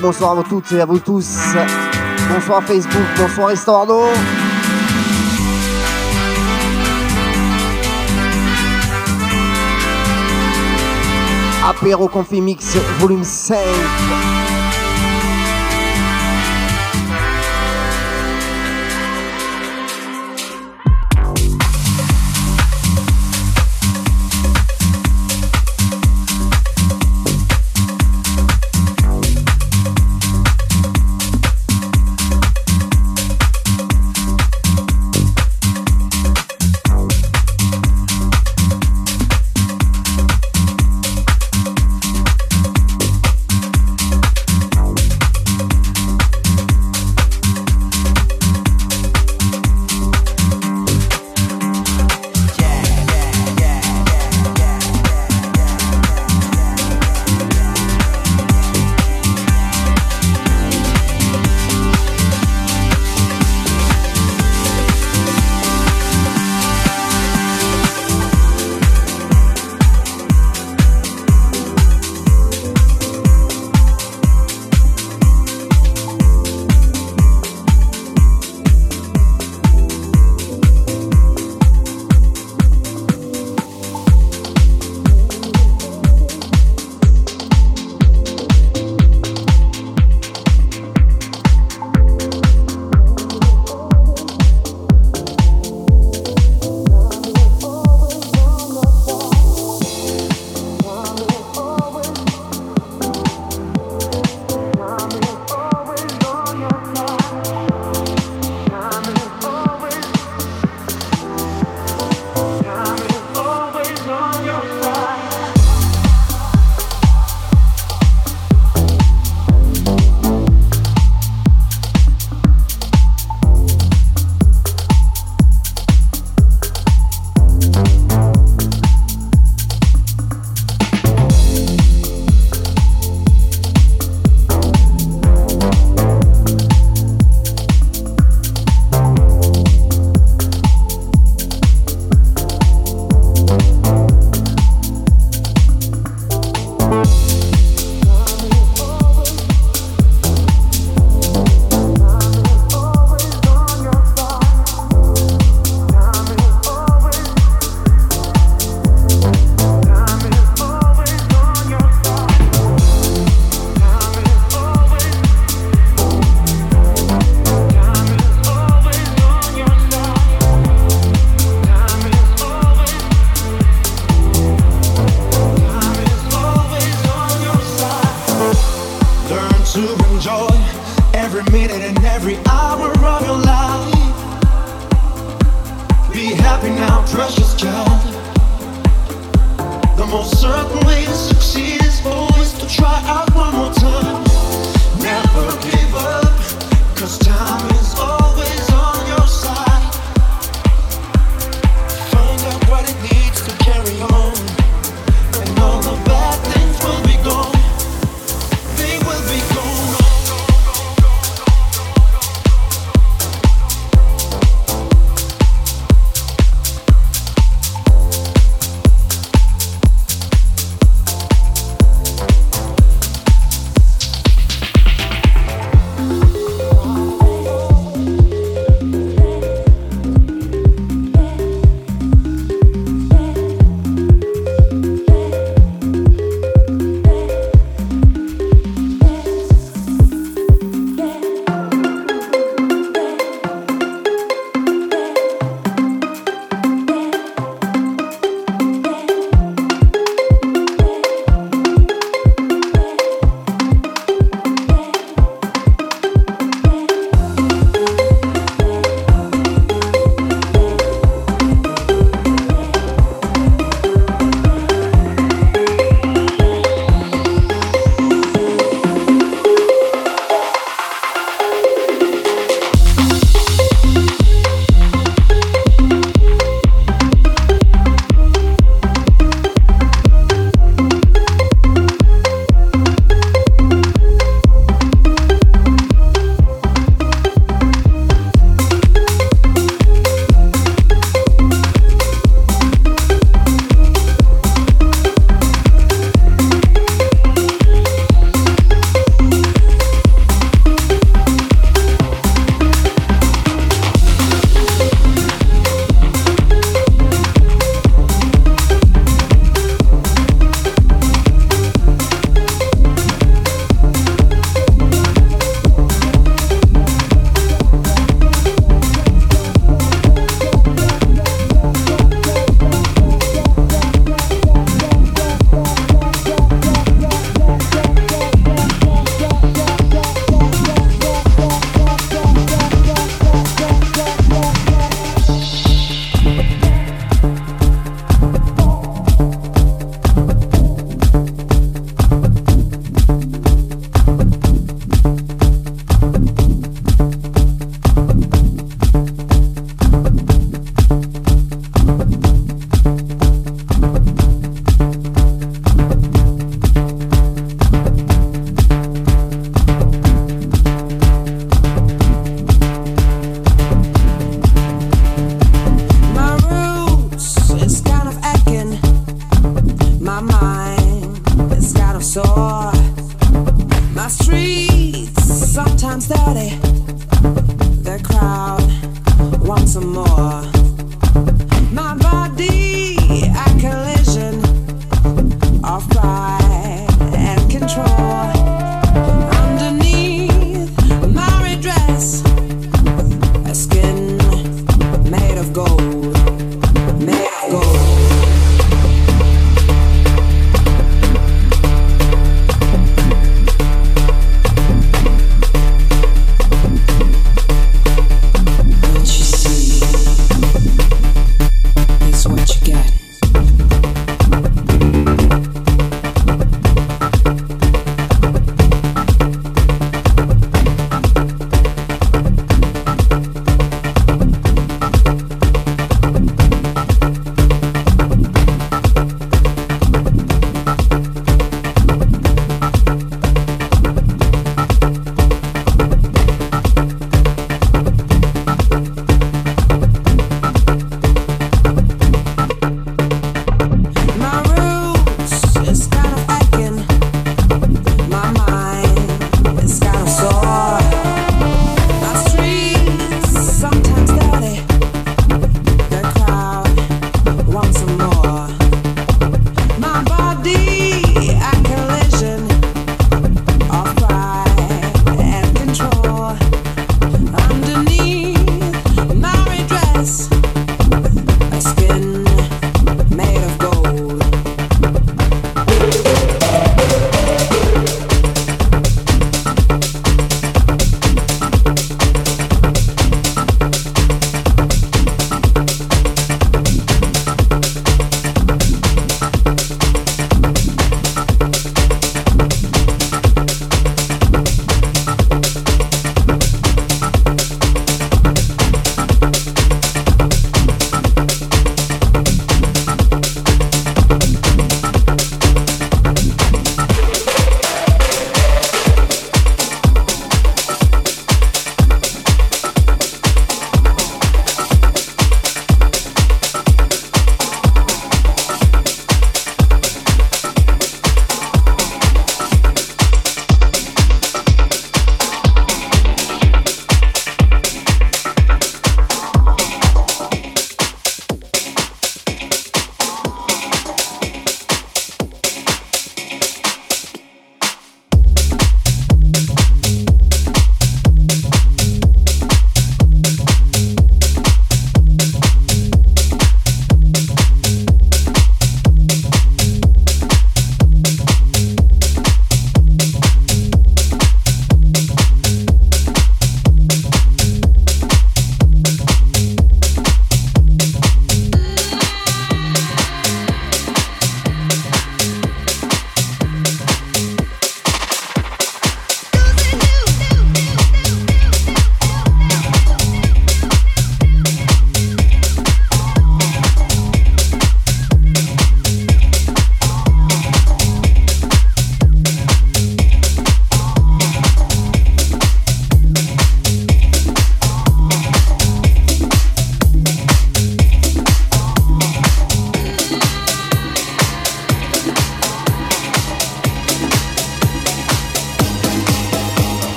Bonsoir à vous toutes et à vous tous. Bonsoir Facebook, bonsoir Estorno. Apéro Confit Mix volume 5.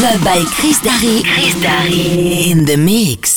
Club by Chris Darry. Chris Darry. In the mix.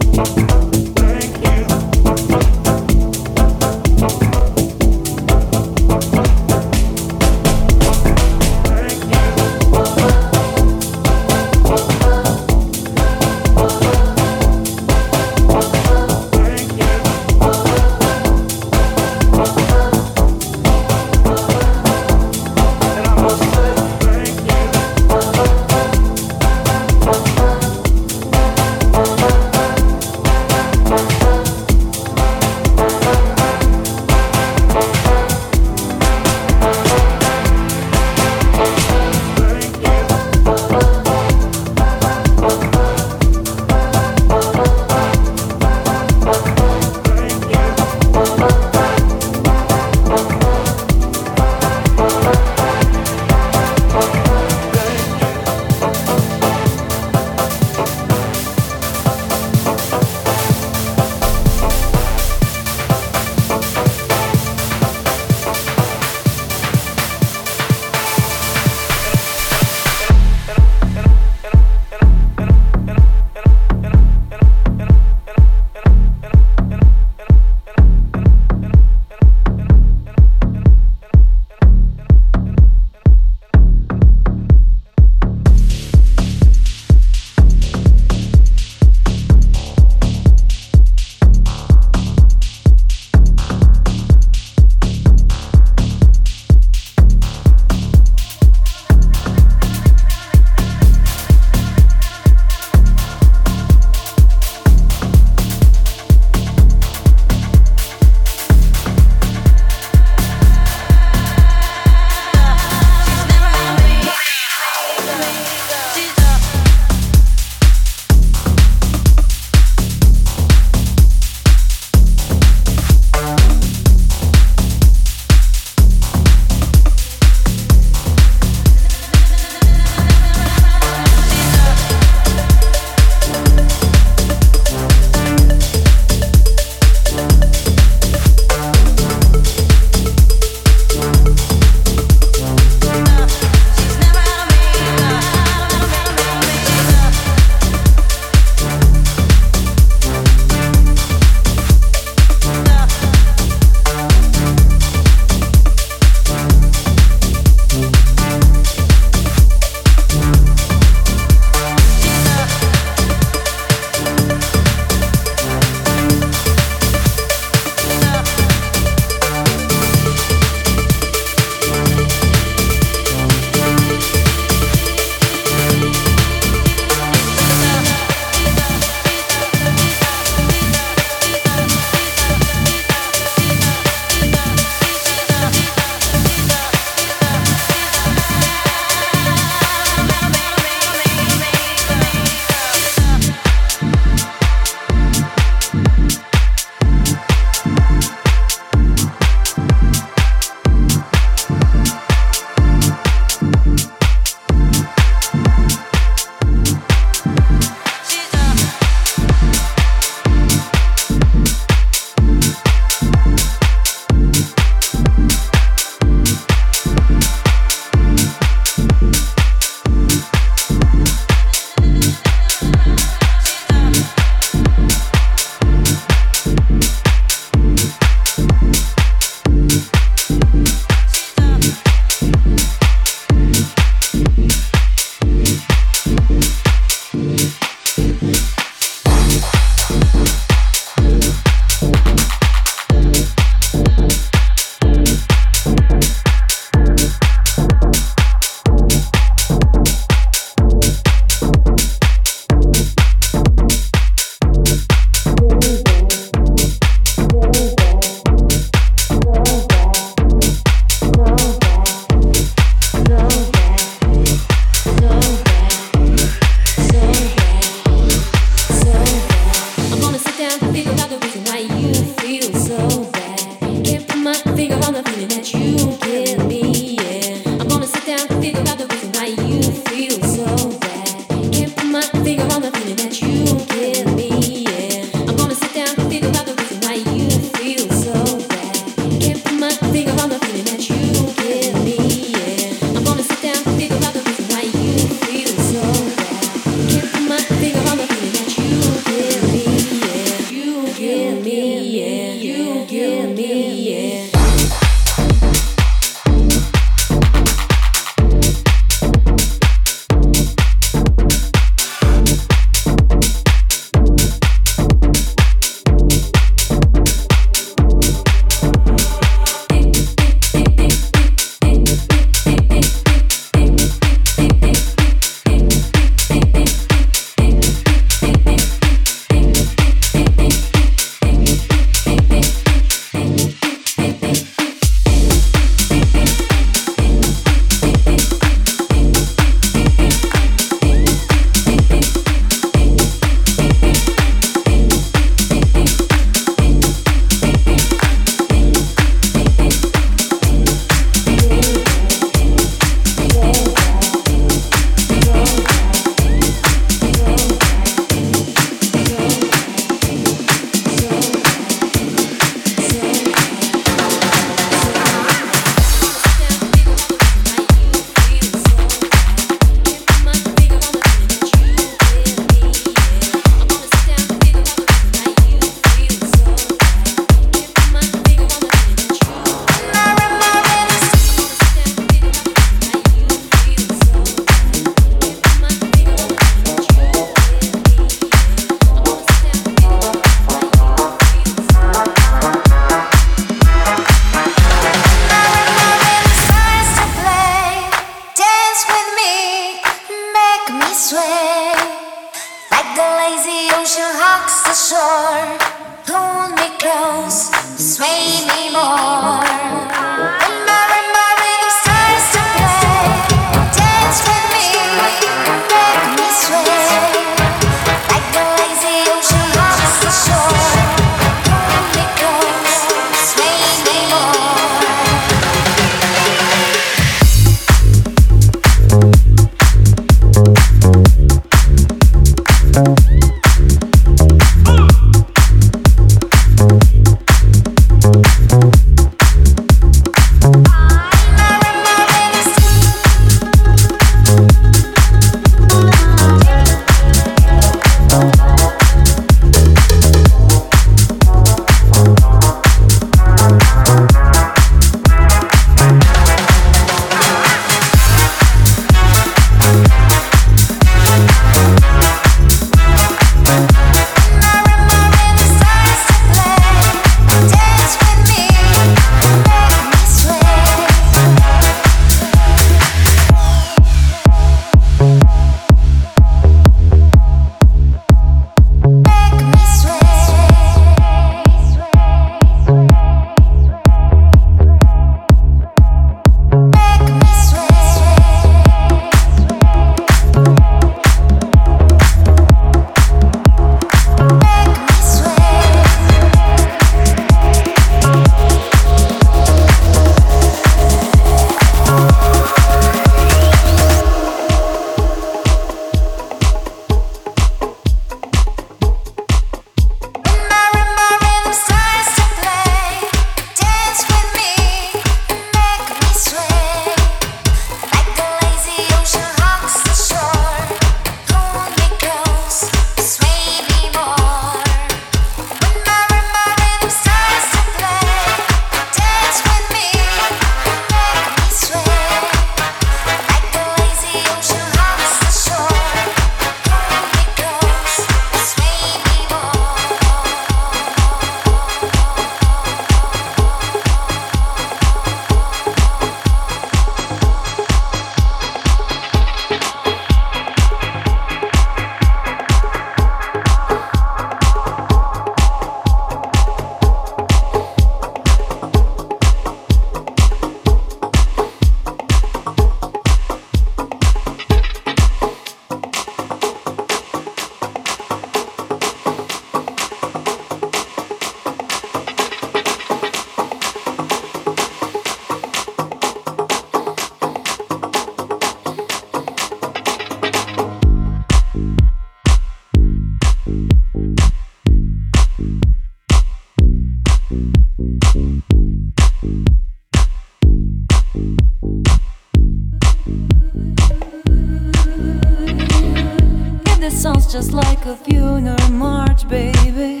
just like a funeral march, baby.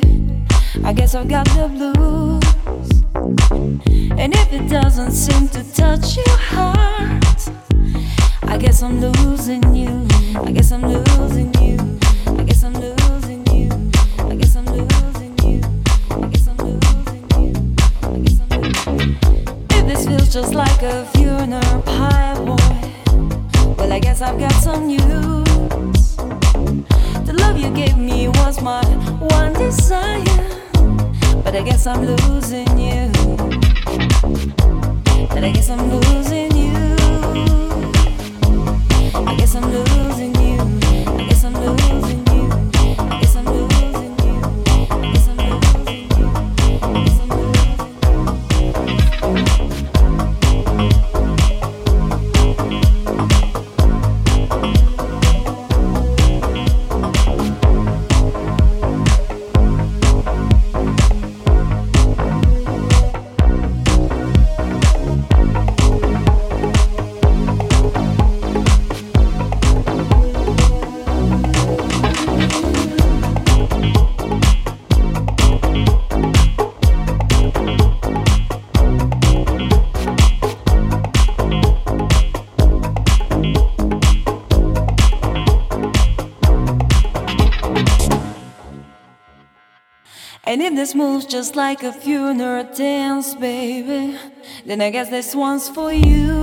I guess I've got the blues. And if it doesn't seem to touch your heart, I guess I'm losing you. I guess I'm losing you. I guess I'm losing you. I guess I'm losing you. I guess I'm losing you. I guess I'm losing you. If this feels just like a funeral pie boy, well, I guess I've got some news love you gave me was my one desire. But I guess I'm losing you. And I guess I'm losing this moves just like a funeral dance, baby. Then I guess this one's for you.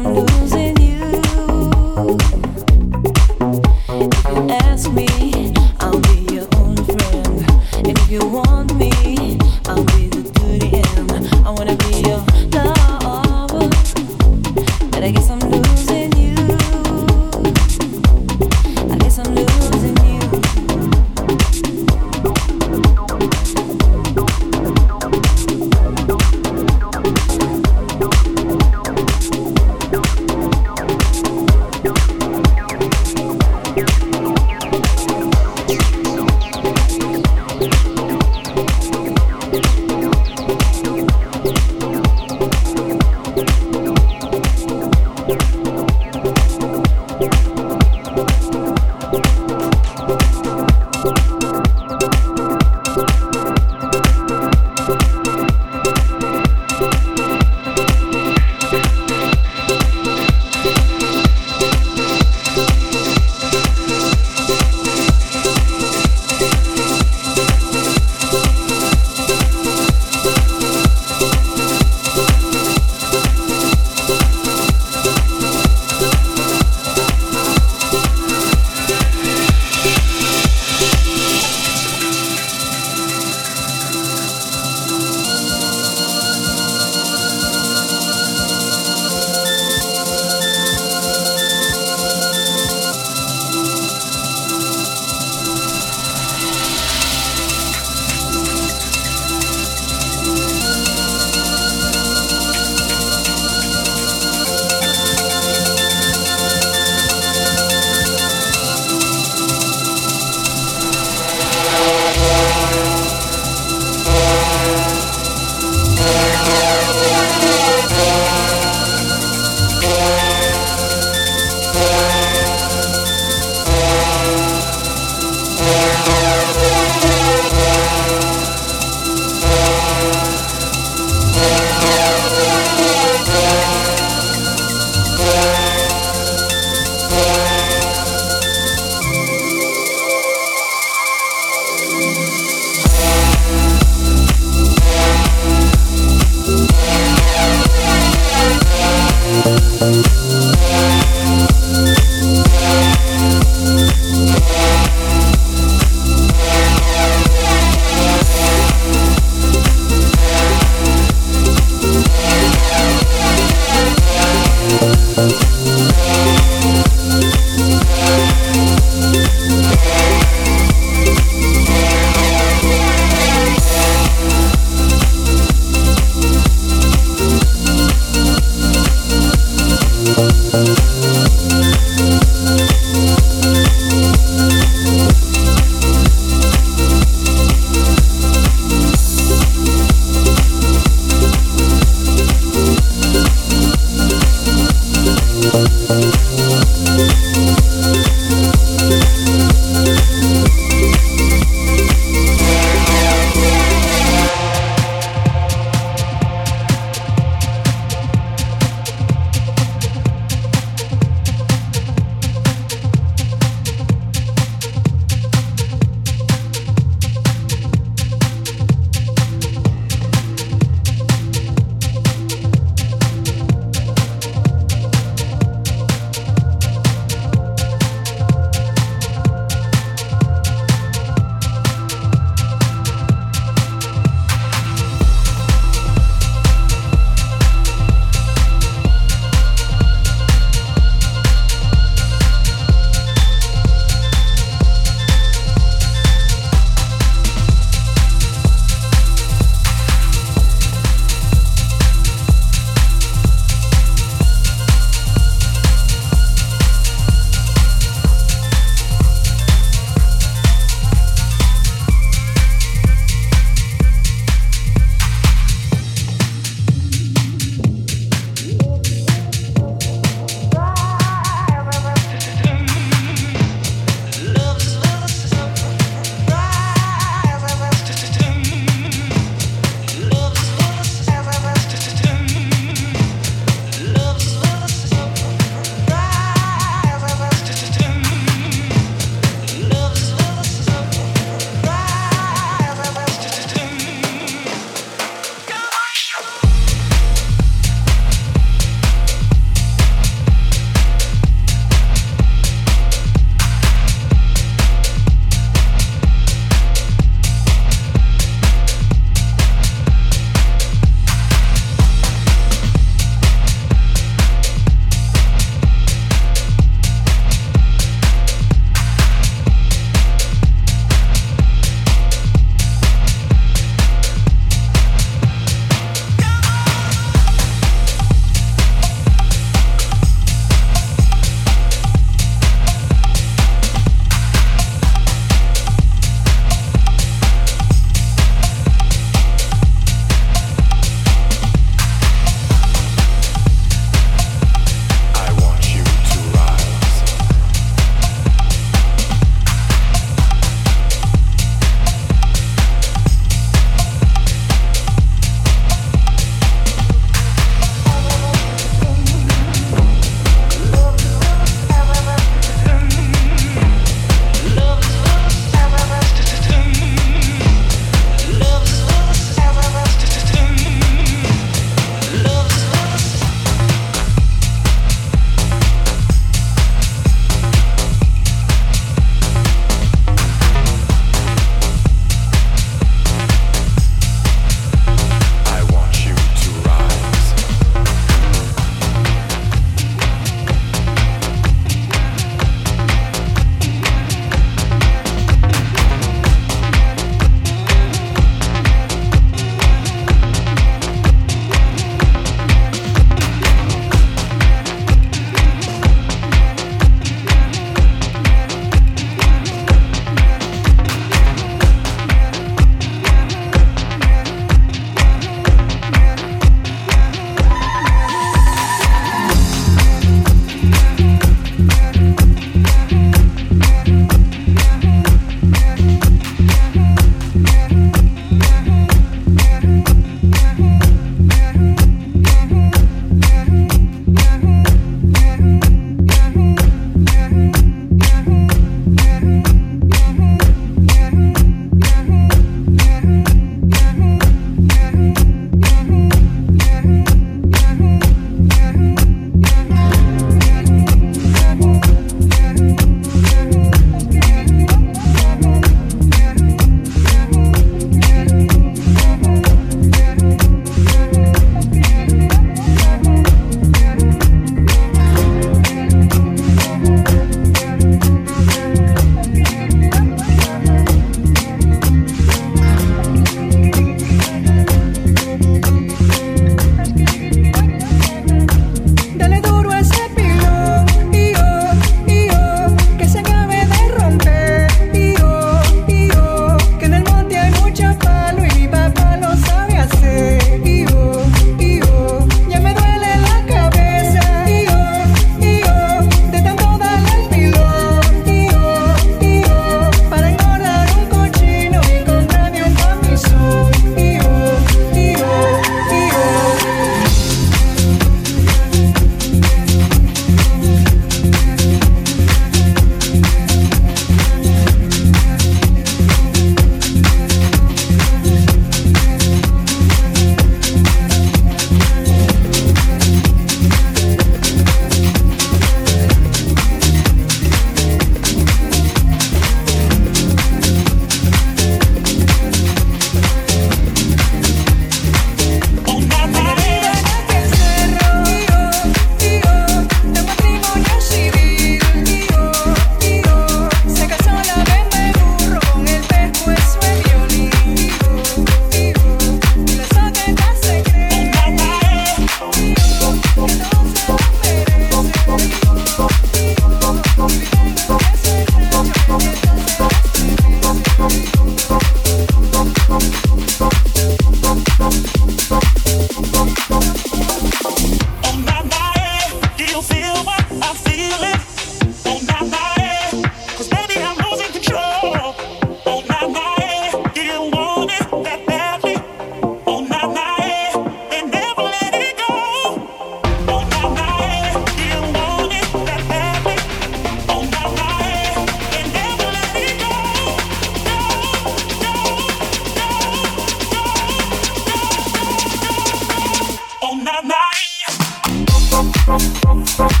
Bye.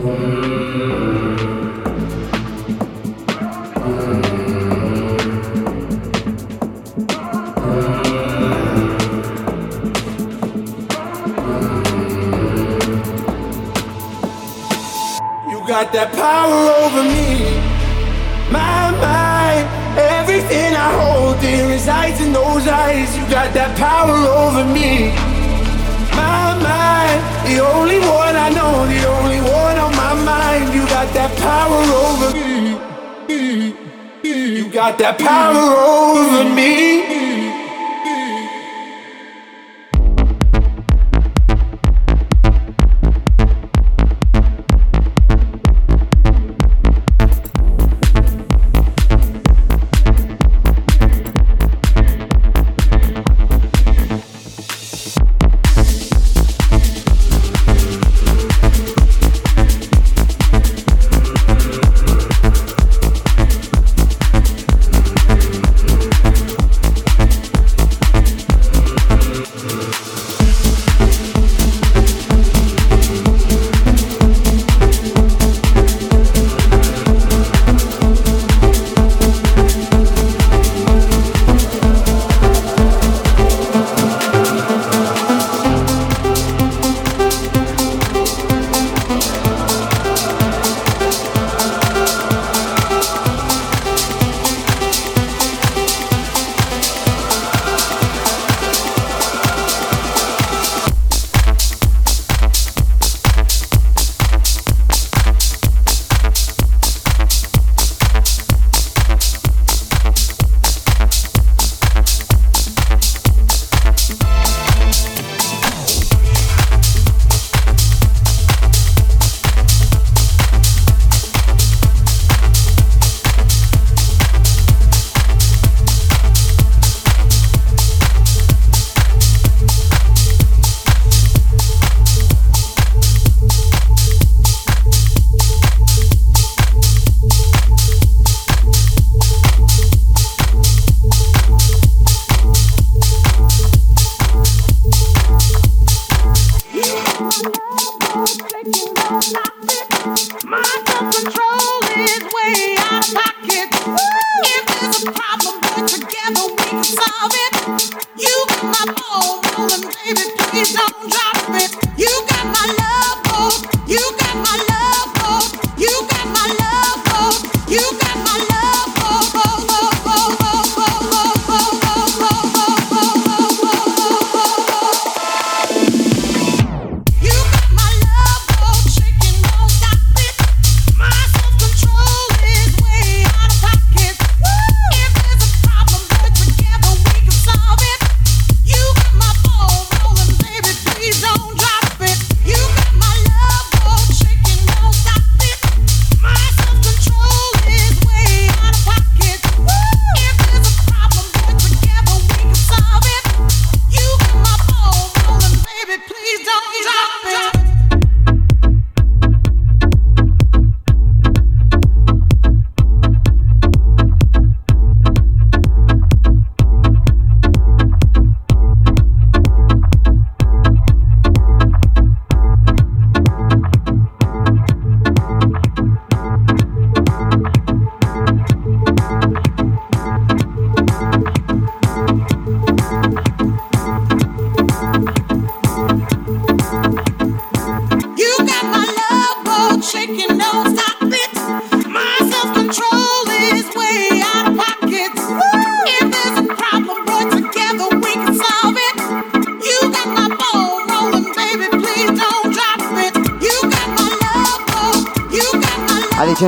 You got that power over me. My mind, everything I hold dear resides in those eyes. You got that power over me. My mind, the only one I know, the only one got that power over me. You got that power over me.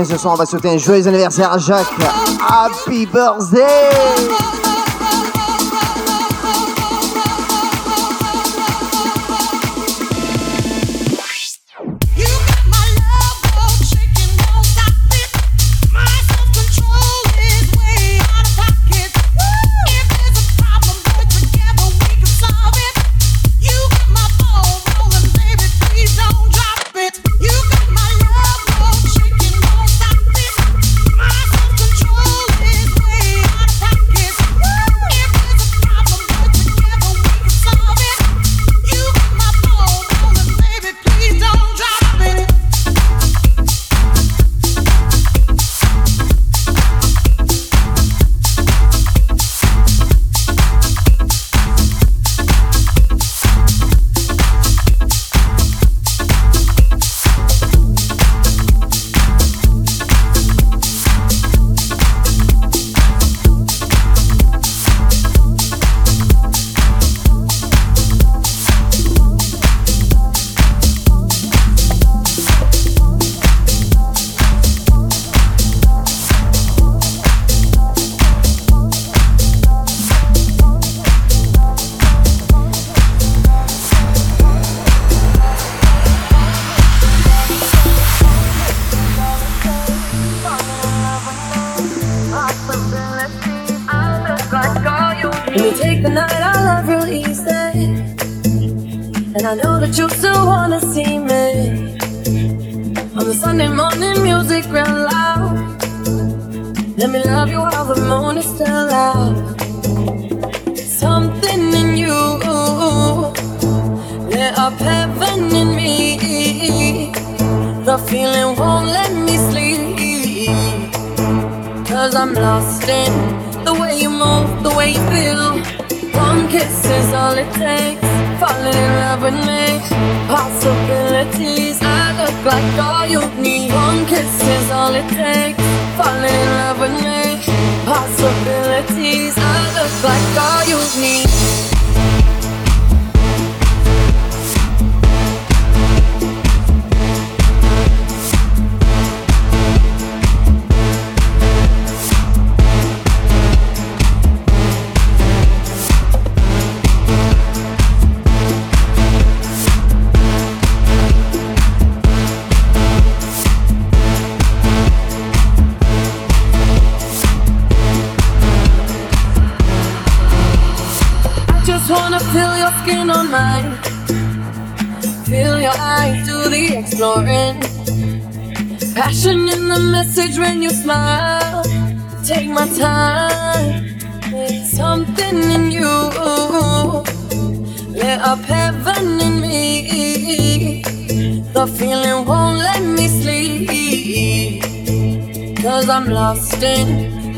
Ce soir, on va souhaiter un joyeux anniversaire à Jacques. Happy birthday!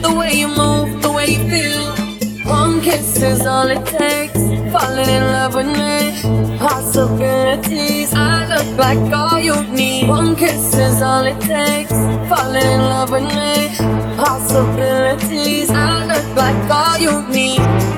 the way you move, the way you feel. One kiss is all it takes. Falling in love with me, possibilities. I look like all you need. One kiss is all it takes. Falling in love with me, possibilities. I look like all you need.